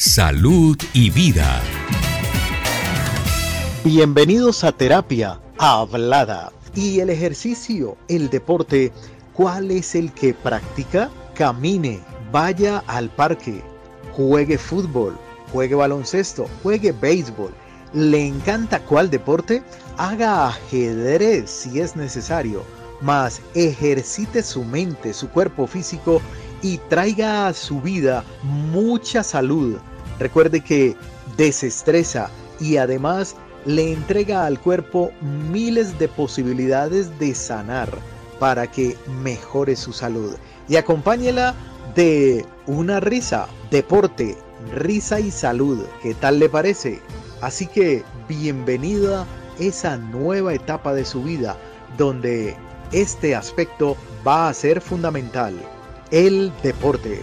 salud y vida. Bienvenidos a Terapia Hablada. ¿Y el ejercicio, el deporte, cuál es el que practica? Camine, vaya al parque, juegue fútbol, juegue baloncesto, juegue béisbol. ¿Le encanta cuál deporte? Haga ajedrez si es necesario, mas ejercite su mente, su cuerpo físico y traiga a su vida mucha salud. Recuerde que desestresa y además le entrega al cuerpo miles de posibilidades de sanar para que mejore su salud. Y acompáñela de una risa, deporte, risa y salud. ¿Qué tal le parece? Así que bienvenida esa nueva etapa de su vida donde este aspecto va a ser fundamental, el deporte.